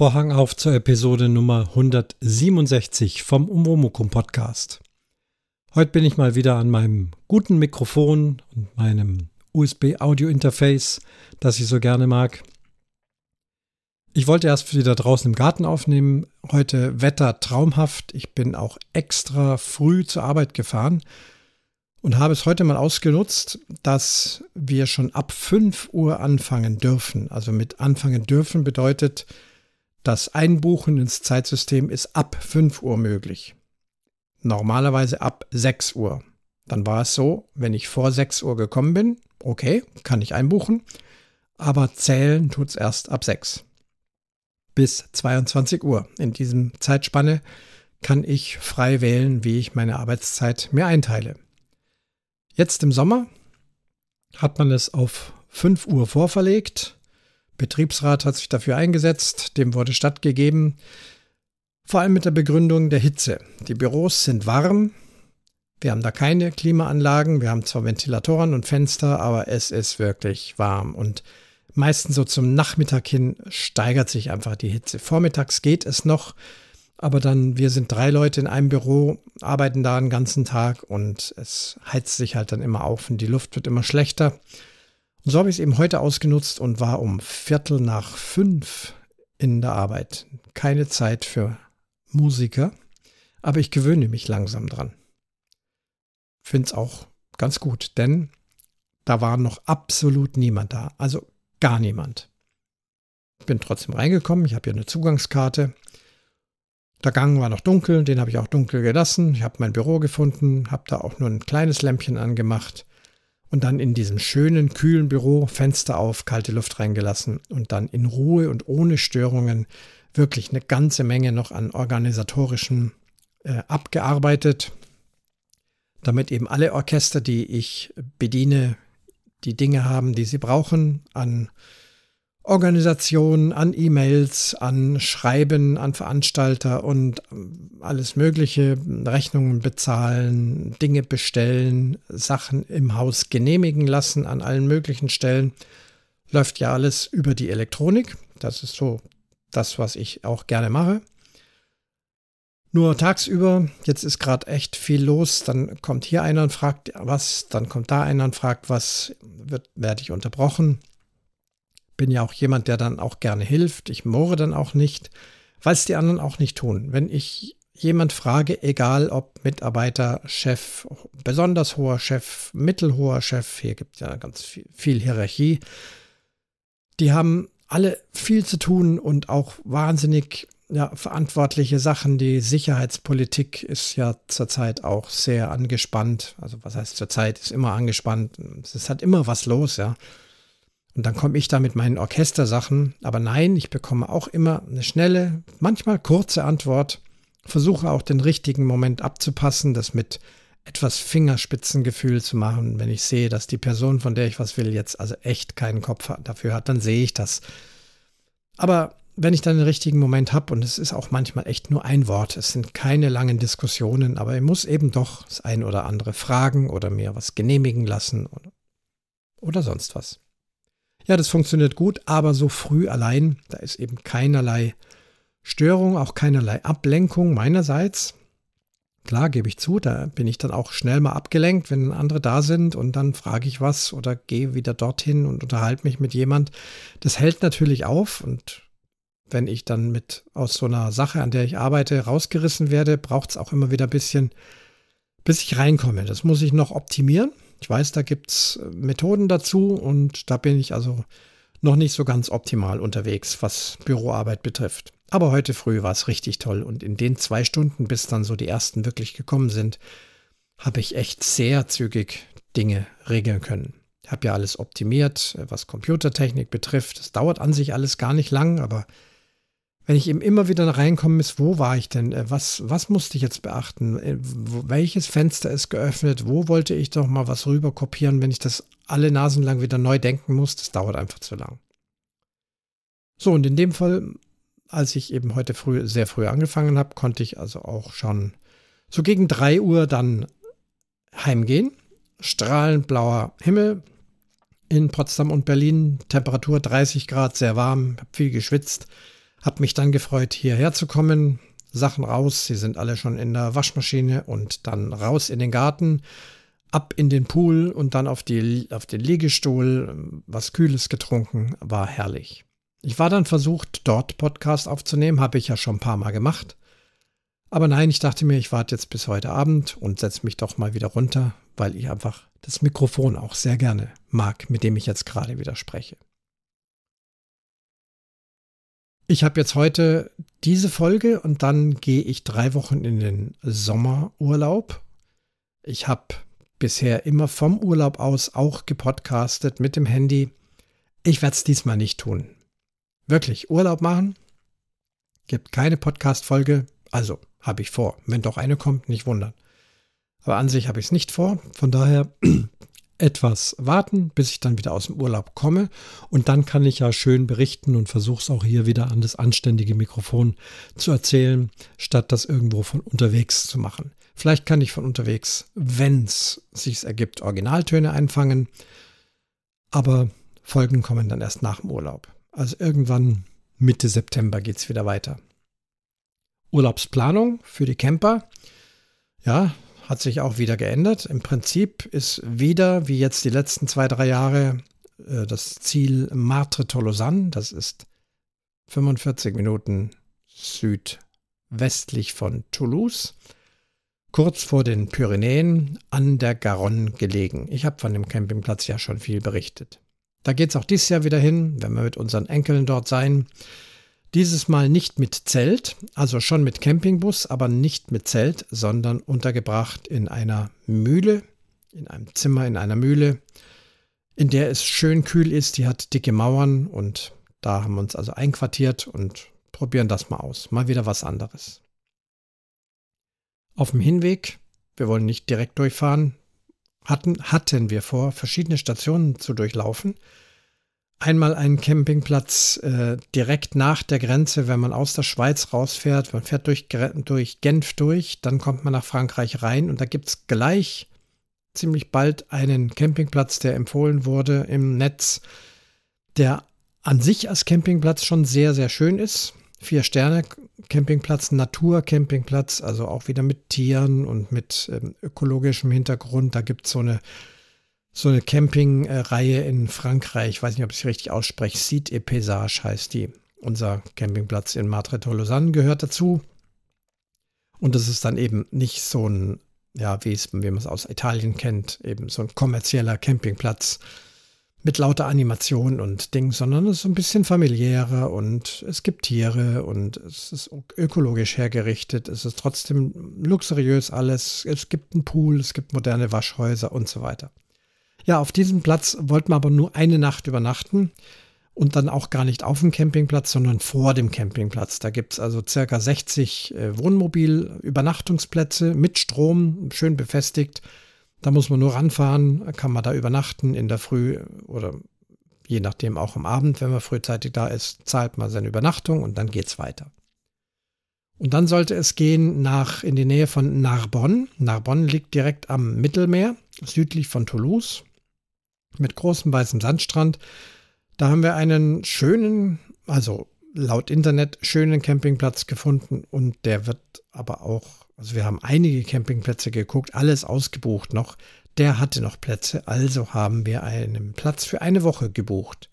Vorhang auf zur Episode Nummer 167 vom Umwomukum Podcast. Heute bin ich mal wieder an meinem guten Mikrofon und meinem USB-Audio-Interface, das ich so gerne mag. Ich wollte erst wieder draußen im Garten aufnehmen. Heute Wetter traumhaft. Ich bin auch extra früh zur Arbeit gefahren und habe es heute mal ausgenutzt, dass wir schon ab 5 Uhr anfangen dürfen. Also mit anfangen dürfen bedeutet, das Einbuchen ins Zeitsystem ist ab 5 Uhr möglich. Normalerweise ab 6 Uhr. Dann war es so, wenn ich vor 6 Uhr gekommen bin, okay, kann ich einbuchen, aber zählen tut es erst ab 6 bis 22 Uhr. In diesem Zeitspanne kann ich frei wählen, wie ich meine Arbeitszeit mir einteile. Jetzt im Sommer hat man es auf 5 Uhr vorverlegt. Betriebsrat hat sich dafür eingesetzt, dem wurde stattgegeben, vor allem mit der Begründung der Hitze. Die Büros sind warm, wir haben da keine Klimaanlagen, wir haben zwar Ventilatoren und Fenster, aber es ist wirklich warm und meistens so zum Nachmittag hin steigert sich einfach die Hitze. Vormittags geht es noch, aber dann, wir sind drei Leute in einem Büro, arbeiten da den ganzen Tag und es heizt sich halt dann immer auf und die Luft wird immer schlechter. Und so habe ich es eben heute ausgenutzt und war um Viertel nach fünf in der Arbeit. Keine Zeit für Musiker, aber ich gewöhne mich langsam dran. Finde es auch ganz gut, denn da war noch absolut niemand da. Also gar niemand. Bin trotzdem reingekommen, ich habe hier eine Zugangskarte. Der Gang war noch dunkel, den habe ich auch dunkel gelassen. Ich habe mein Büro gefunden, habe da auch nur ein kleines Lämpchen angemacht und dann in diesem schönen, kühlen Büro Fenster auf, kalte Luft reingelassen und dann in Ruhe und ohne Störungen wirklich eine ganze Menge noch an organisatorischen äh, abgearbeitet, damit eben alle Orchester, die ich bediene, die Dinge haben, die sie brauchen, an Organisationen, an E-Mails, an Schreiben, an Veranstalter und ähm, alles Mögliche, Rechnungen bezahlen, Dinge bestellen, Sachen im Haus genehmigen lassen an allen möglichen Stellen. Läuft ja alles über die Elektronik. Das ist so das, was ich auch gerne mache. Nur tagsüber, jetzt ist gerade echt viel los, dann kommt hier einer und fragt was, dann kommt da einer und fragt was, wird, werde ich unterbrochen. Bin ja auch jemand, der dann auch gerne hilft. Ich moore dann auch nicht, weil es die anderen auch nicht tun. Wenn ich jemand frage, egal ob Mitarbeiter, Chef, besonders hoher Chef, mittelhoher Chef, hier gibt es ja ganz viel, viel Hierarchie, die haben alle viel zu tun und auch wahnsinnig ja, verantwortliche Sachen. Die Sicherheitspolitik ist ja zurzeit auch sehr angespannt. Also was heißt zurzeit ist immer angespannt. Es halt immer was los, ja. Und dann komme ich da mit meinen Orchestersachen. Aber nein, ich bekomme auch immer eine schnelle, manchmal kurze Antwort. Versuche auch den richtigen Moment abzupassen, das mit etwas Fingerspitzengefühl zu machen. Wenn ich sehe, dass die Person, von der ich was will, jetzt also echt keinen Kopf dafür hat, dann sehe ich das. Aber wenn ich dann den richtigen Moment habe, und es ist auch manchmal echt nur ein Wort, es sind keine langen Diskussionen, aber ich muss eben doch das ein oder andere fragen oder mir was genehmigen lassen oder, sonst was. Ja, das funktioniert gut, aber so früh allein, da ist eben keinerlei Störung, auch keinerlei Ablenkung meinerseits. Klar, gebe ich zu, da bin ich dann auch schnell mal abgelenkt, wenn andere da sind und dann frage ich was oder gehe wieder dorthin und unterhalte mich mit jemand. Das hält natürlich auf und wenn ich dann mit aus so einer Sache, an der ich arbeite, rausgerissen werde, braucht es auch immer wieder ein bisschen, bis ich reinkomme. Das muss ich noch optimieren. Ich weiß, da gibt es äh, Methoden dazu und da bin ich also noch nicht so ganz optimal unterwegs, was Büroarbeit betrifft. Aber heute früh war es richtig toll und in den zwei Stunden, bis dann so die ersten wirklich gekommen sind, habe ich echt sehr zügig Dinge regeln können. Ich habe ja alles optimiert, was Computertechnik betrifft. Es dauert an sich alles gar nicht lang, aber wenn ich eben immer wieder reinkommen muss, wo war ich denn? Äh, was, was musste ich jetzt beachten? Äh, welches Fenster ist geöffnet? Wo wollte ich doch mal was rüber kopieren, wenn ich das alle Nasen lang wieder neu denken muss? Das dauert einfach zu lang. So, und in dem Fall, als ich eben heute früh, sehr früh angefangen habe, konnte ich also auch schon so gegen 3 Uhr dann heimgehen. Strahlend blauer Himmel in Potsdam und Berlin, Temperatur 30 Grad, sehr warm, habe viel geschwitzt Hab mich dann gefreut, hierher zu kommen. Sachen raus, sie sind alle schon in der Waschmaschine und dann raus in den Garten, ab in den Pool und dann auf, die, auf den Liegestuhl, was Kühles getrunken, war herrlich. Ich war dann versucht, dort Podcast aufzunehmen, habe ich ja schon ein paar Mal gemacht. Aber nein, ich dachte mir, ich warte jetzt bis heute Abend und setze mich doch mal wieder runter, weil ich einfach das Mikrofon auch sehr gerne mag, mit dem ich jetzt gerade wieder spreche. Ich habe jetzt heute diese Folge und dann gehe ich drei Wochen in den Sommerurlaub. Ich habe bisher immer vom Urlaub aus auch gepodcastet mit dem Handy. Ich werde es diesmal nicht tun. Wirklich, Urlaub machen. Gibt keine Podcast-Folge. Also, habe ich vor. Wenn doch eine kommt, nicht wundern. Aber an sich habe ich es nicht vor. Von daher etwas warten, bis ich dann wieder aus dem Urlaub komme. Und dann kann ich ja schön berichten und versuche es auch hier wieder an das anständige Mikrofon zu erzählen, statt das irgendwo von unterwegs zu machen. Vielleicht kann ich von unterwegs, wenn es sich ergibt, Originaltöne einfangen. Aber Folgen kommen dann erst nach dem Urlaub. Also irgendwann Mitte September geht es wieder weiter. Urlaubsplanung für die Camper. Ja, hat sich auch wieder geändert. Im Prinzip ist wieder, wie jetzt die letzten zwei, drei Jahre, äh, das Ziel Martre Tolosan. Das ist 45 Minuten südwestlich von Toulouse, kurz vor den Pyrenäen an der Garonne gelegen. Ich habe von dem Campingplatz ja schon viel berichtet. Da geht es auch dieses Jahr wieder hin, wenn wir mit unseren Enkeln dort sein. Dieses Mal nicht mit Zelt, also schon mit Campingbus, aber nicht mit Zelt, sondern untergebracht in einer Mühle, in einem Zimmer in einer Mühle, in der es schön kühl ist. Die hat dicke Mauern und da haben wir uns also einquartiert und probieren das mal aus. Mal wieder was anderes. Auf dem Hinweg, wir wollen nicht direkt durchfahren, hatten, hatten wir vor, verschiedene Stationen zu durchlaufen einmal einen Campingplatz äh, direkt nach der Grenze, wenn man aus der Schweiz rausfährt. Man fährt durch, durch Genf durch, dann kommt man nach Frankreich rein und da gibt es gleich ziemlich bald einen Campingplatz, der empfohlen wurde im Netz, der an sich als Campingplatz schon sehr, sehr schön ist. Vier Sterne Campingplatz, Natur-Campingplatz, also auch wieder mit Tieren und mit ähm, ökologischem Hintergrund. Da gibt es so eine so eine Campingreihe in Frankreich. Ich weiß nicht, ob ich es richtig ausspreche. Cite et Paysage heißt die. Unser Campingplatz in Madre-Tolosan gehört dazu. Und das ist dann eben nicht so ein, ja, wie, es, wie man es aus Italien kennt, eben so ein kommerzieller Campingplatz mit lauter Animation und Ding, sondern es ist ein bisschen familiärer und es gibt Tiere und es ist ökologisch hergerichtet. Es ist trotzdem luxuriös alles. Es gibt einen Pool, es gibt moderne Waschhäuser und so weiter. Ja, auf diesem Platz wollten wir aber nur eine Nacht übernachten und dann auch gar nicht auf dem Campingplatz, sondern vor dem Campingplatz. Da gibt es also circa 60 äh, Wohnmobil-Übernachtungsplätze mit Strom, schön befestigt. Da muss man nur ranfahren, kann man da übernachten in der Früh oder je nachdem auch am Abend, wenn man frühzeitig da ist, zahlt man seine Übernachtung und dann geht es weiter. Und dann sollte es gehen nach in die Nähe von Narbonne. Narbonne liegt direkt am Mittelmeer, südlich von Toulouse mit großem weißem Sandstrand. Da haben wir einen schönen, also laut Internet schönen Campingplatz gefunden und der wird aber auch, also wir haben einige Campingplätze geguckt, alles ausgebucht noch. Der hatte noch Plätze, also haben wir einen Platz für eine Woche gebucht,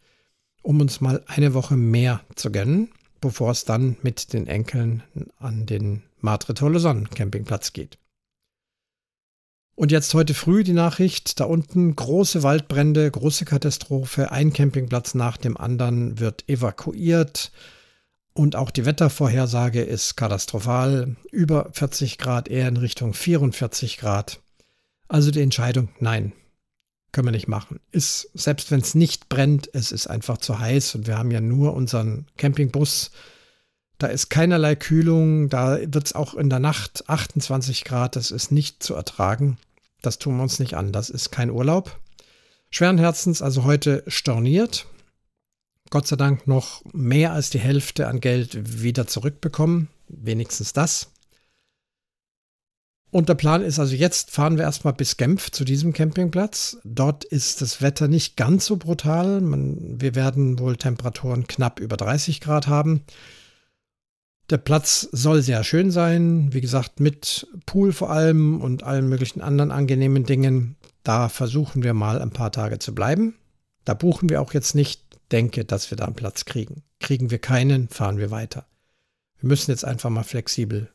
um uns mal eine Woche mehr zu gönnen, bevor es dann mit den Enkeln an den Madre Tolosan Campingplatz geht. Und jetzt heute früh die Nachricht, da unten große Waldbrände, große Katastrophe, ein Campingplatz nach dem anderen wird evakuiert und auch die Wettervorhersage ist katastrophal, über 40 Grad, eher in Richtung 44 Grad. Also die Entscheidung, nein, können wir nicht machen. Ist, selbst wenn es nicht brennt, es ist einfach zu heiß und wir haben ja nur unseren Campingbus. Da ist keinerlei Kühlung, da wird es auch in der Nacht 28 Grad, das ist nicht zu ertragen. Das tun wir uns nicht an. Das ist kein Urlaub. Schweren Herzens also heute storniert. Gott sei Dank noch mehr als die Hälfte an Geld wieder zurückbekommen. Wenigstens das. Und der Plan ist also, jetzt fahren wir erstmal bis Genf zu diesem Campingplatz. Dort ist das Wetter nicht ganz so brutal. Man, wir werden wohl Temperaturen knapp über 30 Grad haben. Der Platz soll sehr schön sein, wie gesagt, mit Pool vor allem und allen möglichen anderen angenehmen Dingen. Da versuchen wir mal ein paar Tage zu bleiben. Da buchen wir auch jetzt nicht, denke, dass wir da einen Platz kriegen. Kriegen wir keinen, fahren wir weiter. Wir müssen jetzt einfach mal flexibel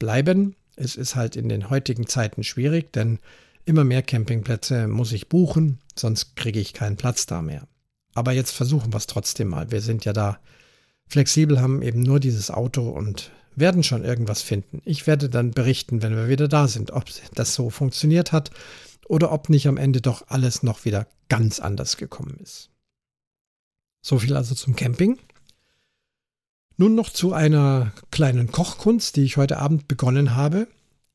bleiben. Es ist halt in den heutigen Zeiten schwierig, denn immer mehr Campingplätze muss ich buchen, sonst kriege ich keinen Platz da mehr. Aber jetzt versuchen wir es trotzdem mal. Wir sind ja da flexibel, haben eben nur dieses Auto und werden schon irgendwas finden. Ich werde dann berichten, wenn wir wieder da sind, ob das so funktioniert hat oder ob nicht am Ende doch alles noch wieder ganz anders gekommen ist. So viel also zum Camping. Nun noch zu einer kleinen Kochkunst, die ich heute Abend begonnen habe.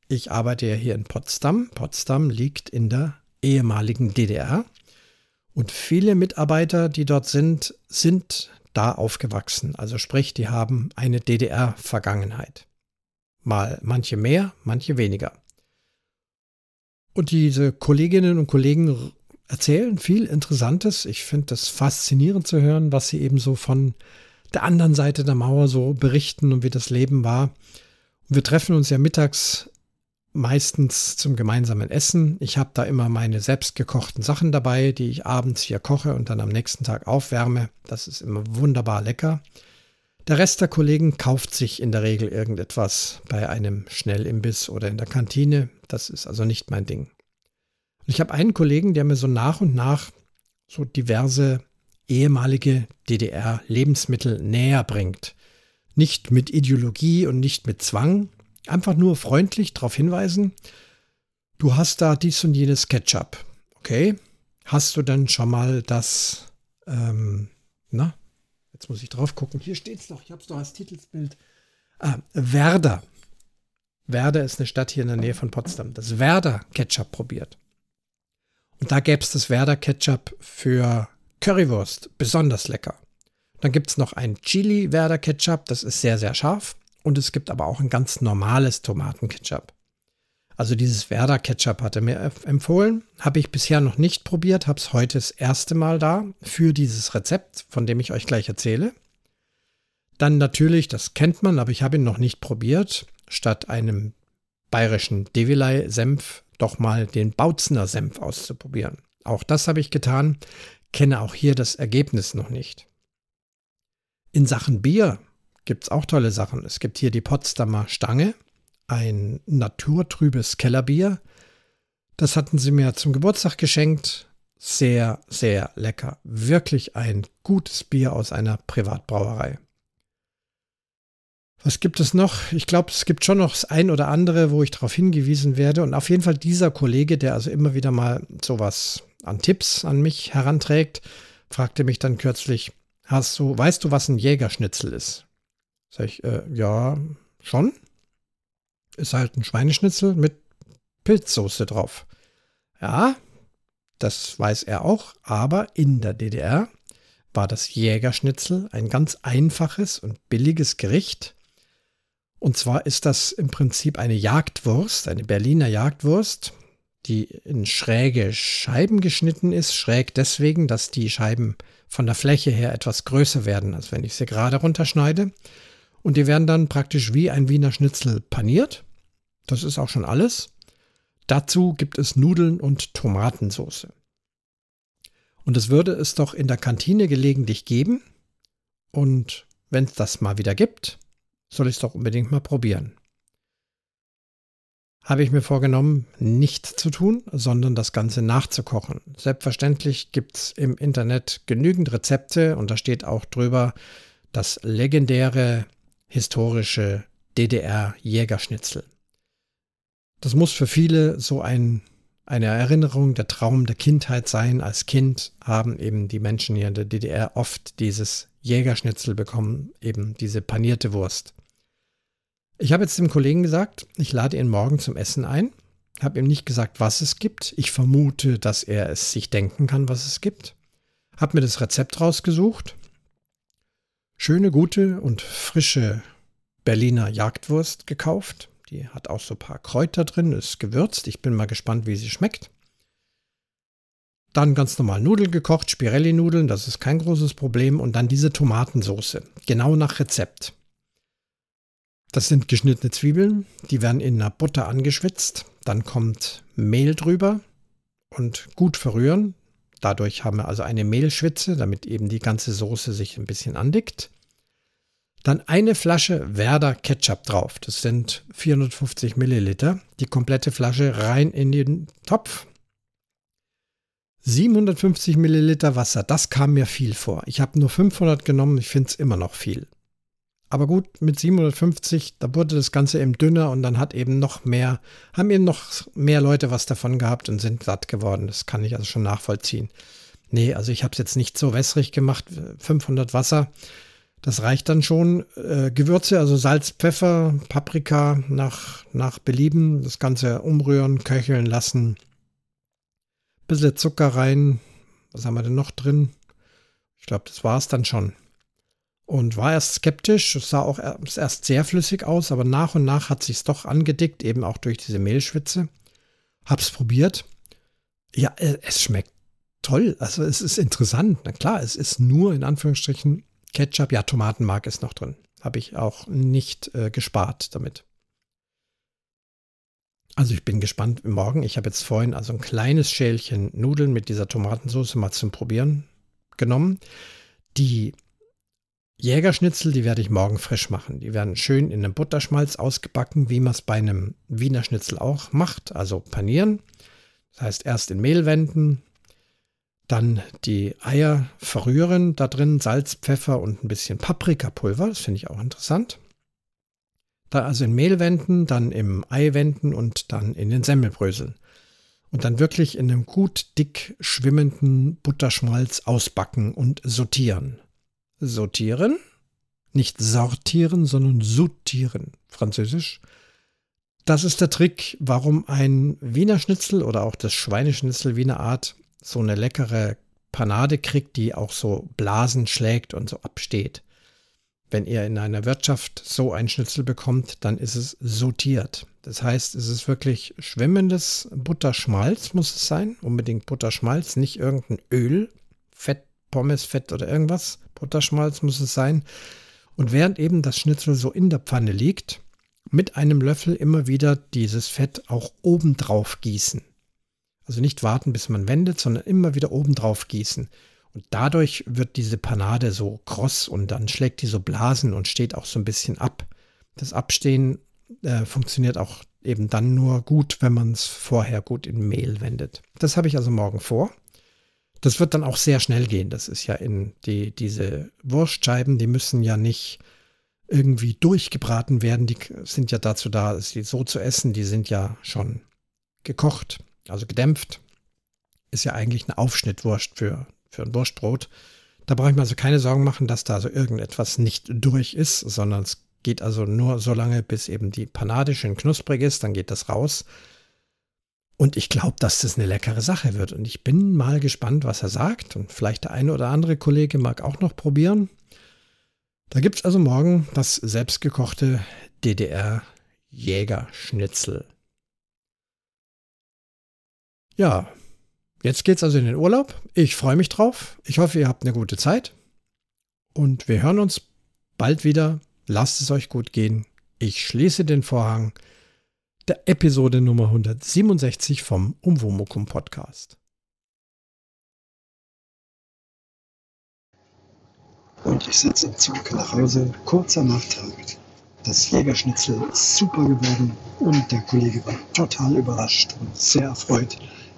Ich arbeite ja hier in Potsdam. Potsdam liegt in der ehemaligen DDR. Und viele Mitarbeiter, die dort sind, sind da aufgewachsen. Also sprich, die haben eine DDR-Vergangenheit. Mal manche mehr, manche weniger. Und diese Kolleginnen und Kollegen erzählen viel Interessantes. Ich finde das faszinierend zu hören, was sie eben so von der anderen Seite der Mauer so berichten und wie das Leben war. wir treffen uns ja mittags meistens zum gemeinsamen Essen. Ich habe da immer meine selbstgekochten Sachen dabei, die ich abends hier koche und dann am nächsten Tag aufwärme. Das ist immer wunderbar lecker. Der Rest der Kollegen kauft sich in der Regel irgendetwas bei einem Schnellimbiss oder in der Kantine. Das ist also nicht mein Ding. ich habe einen Kollegen, der mir so nach und nach so diverse ehemalige DDR-Lebensmittel näher bringt. Nicht mit Ideologie und nicht mit Zwang, Einfach nur freundlich darauf hinweisen, du hast da dies und jenes Ketchup. Okay, hast du denn schon mal das, ähm, na, jetzt muss ich drauf gucken, hier steht es doch, ich habe es doch als Titelsbild. Ah, Werder. Werder ist eine Stadt hier in der Nähe von Potsdam. Das Werder Ketchup probiert. Und da gäbe es das Werder Ketchup für Currywurst, besonders lecker. Dann gibt es noch ein Chili Werder Ketchup, das ist sehr, sehr scharf. Und es gibt aber auch ein ganz normales Tomatenketchup. Also dieses Werder Ketchup hat er mir empfohlen. Habe ich bisher noch nicht probiert, habe es heute das erste Mal da für dieses Rezept, von dem ich euch gleich erzähle. Dann natürlich, das kennt man, aber ich habe ihn noch nicht probiert, statt einem bayerischen Devilei-Senf doch mal den Bautzener Senf auszuprobieren. Auch das habe ich getan, kenne auch hier das Ergebnis noch nicht. In Sachen Bier gibt es auch tolle Sachen. Es gibt hier die Potsdamer Stange, ein naturtrübes Kellerbier. Das hatten sie mir zum Geburtstag geschenkt. Sehr, sehr lecker. Wirklich ein gutes Bier aus einer Privatbrauerei. Was gibt es noch? Ich glaube, es gibt schon noch das ein oder andere, wo ich darauf hingewiesen werde. Und auf jeden Fall dieser Kollege, der also immer wieder mal sowas an Tipps an mich heranträgt, fragte mich dann kürzlich, hast du, weißt du, was ein Jägerschnitzel ist? Sag ich, äh, ja, schon. Ist halt ein Schweineschnitzel mit Pilzsoße drauf. Ja, das weiß er auch, aber in der DDR war das Jägerschnitzel ein ganz einfaches und billiges Gericht. Und zwar ist das im Prinzip eine Jagdwurst, eine Berliner Jagdwurst, die in schräge Scheiben geschnitten ist. Schräg deswegen, dass die Scheiben von der Fläche her etwas größer werden, als wenn ich sie gerade runterschneide. Und die werden dann praktisch wie ein Wiener Schnitzel paniert. Das ist auch schon alles. Dazu gibt es Nudeln und Tomatensauce. Und es würde es doch in der Kantine gelegentlich geben. Und wenn es das mal wieder gibt, soll ich es doch unbedingt mal probieren. Habe ich mir vorgenommen, nicht zu tun, sondern das Ganze nachzukochen. Selbstverständlich gibt es im Internet genügend Rezepte und da steht auch drüber das legendäre historische DDR-Jägerschnitzel. Das muss für viele so ein, eine Erinnerung, der Traum der Kindheit sein. Als Kind haben eben die Menschen hier in der DDR oft dieses Jägerschnitzel bekommen, eben diese panierte Wurst. Ich habe jetzt dem Kollegen gesagt, ich lade ihn morgen zum Essen ein. Habe ihm nicht gesagt, was es gibt. Ich vermute, dass er es sich denken kann, was es gibt. Habe mir das Rezept rausgesucht schöne, gute und frische Berliner Jagdwurst gekauft. Die hat auch so ein paar Kräuter drin, ist gewürzt. Ich bin mal gespannt, wie sie schmeckt. Dann ganz normal Nudeln gekocht, Spirelli-Nudeln, das ist kein großes Problem. Und dann diese Tomatensoße, genau nach Rezept. Das sind geschnittene Zwiebeln, die werden in einer Butter angeschwitzt. Dann kommt Mehl drüber und gut verrühren. Dadurch haben wir also eine Mehlschwitze, damit eben die ganze Soße sich ein bisschen andickt. Dann eine Flasche Werder Ketchup drauf. Das sind 450 Milliliter. Die komplette Flasche rein in den Topf. 750 Milliliter Wasser, das kam mir viel vor. Ich habe nur 500 genommen, ich finde es immer noch viel. Aber gut, mit 750, da wurde das Ganze eben dünner und dann hat eben noch mehr, haben eben noch mehr Leute was davon gehabt und sind satt geworden. Das kann ich also schon nachvollziehen. Nee, also ich habe es jetzt nicht so wässrig gemacht. 500 Wasser, das reicht dann schon. Äh, Gewürze, also Salz, Pfeffer, Paprika nach, nach Belieben. Das Ganze umrühren, köcheln lassen bisschen Zucker rein. Was haben wir denn noch drin? Ich glaube, das war es dann schon. Und war erst skeptisch. Es sah auch erst sehr flüssig aus, aber nach und nach hat sich doch angedickt, eben auch durch diese Mehlschwitze. Hab's probiert. Ja, äh, es schmeckt toll. Also es ist interessant. Na klar, es ist nur in Anführungsstrichen Ketchup. Ja, Tomatenmark ist noch drin. Habe ich auch nicht äh, gespart damit. Also ich bin gespannt morgen. Ich habe jetzt vorhin also ein kleines Schälchen Nudeln mit dieser Tomatensauce mal zum Probieren genommen. Die Jägerschnitzel, die werde ich morgen frisch machen. Die werden schön in einem Butterschmalz ausgebacken, wie man es bei einem Wiener Schnitzel auch macht, also panieren. Das heißt, erst in Mehl wenden, dann die Eier verrühren, da drin Salz, Pfeffer und ein bisschen Paprikapulver, das finde ich auch interessant. Dann also in Mehl wenden, dann im Ei wenden und dann in den Semmelbröseln. Und dann wirklich in einem gut dick schwimmenden Butterschmalz ausbacken und sortieren. Sortieren? Nicht sortieren, sondern sortieren. Französisch. Das ist der Trick, warum ein Wiener Schnitzel oder auch das Schweineschnitzel Wiener Art so eine leckere Panade kriegt, die auch so Blasen schlägt und so absteht. Wenn ihr in einer Wirtschaft so ein Schnitzel bekommt, dann ist es sortiert. Das heißt, es ist wirklich schwimmendes Butterschmalz, muss es sein. Unbedingt Butterschmalz, nicht irgendein Öl, Fett, Pommesfett oder irgendwas. Butterschmalz muss es sein. Und während eben das Schnitzel so in der Pfanne liegt, mit einem Löffel immer wieder dieses Fett auch obendrauf gießen. Also nicht warten, bis man wendet, sondern immer wieder obendrauf gießen. Und dadurch wird diese Panade so kross und dann schlägt die so Blasen und steht auch so ein bisschen ab. Das Abstehen äh, funktioniert auch eben dann nur gut, wenn man es vorher gut in Mehl wendet. Das habe ich also morgen vor. Das wird dann auch sehr schnell gehen. Das ist ja in die, diese Wurstscheiben, die müssen ja nicht irgendwie durchgebraten werden. Die sind ja dazu da, sie so zu essen. Die sind ja schon gekocht, also gedämpft. Ist ja eigentlich eine Aufschnittwurst für für ein Wurstbrot. Da brauche ich mir also keine Sorgen machen, dass da so irgendetwas nicht durch ist, sondern es geht also nur so lange, bis eben die Panade schön knusprig ist, dann geht das raus. Und ich glaube, dass das eine leckere Sache wird. Und ich bin mal gespannt, was er sagt. Und vielleicht der eine oder andere Kollege mag auch noch probieren. Da gibt es also morgen das selbstgekochte DDR-Jägerschnitzel. Ja, Jetzt geht's also in den Urlaub. Ich freue mich drauf. Ich hoffe, ihr habt eine gute Zeit. Und wir hören uns bald wieder. Lasst es euch gut gehen. Ich schließe den Vorhang der Episode Nummer 167 vom Umwomukum Podcast. Und ich sitze im Zug nach Hause, kurzer Nachtrag. Das Jägerschnitzel ist super geworden und der Kollege war total überrascht und sehr erfreut.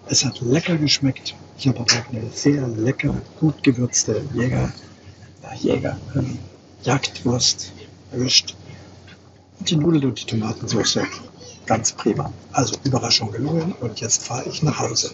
Es hat lecker geschmeckt. Ich habe auch eine sehr lecker, gut gewürzte Jäger, Jäger, ähm, Jagdwurst erwischt. Und die Nudeln und die Tomatensauce ganz prima. Also Überraschung gelungen und jetzt fahre ich nach Hause.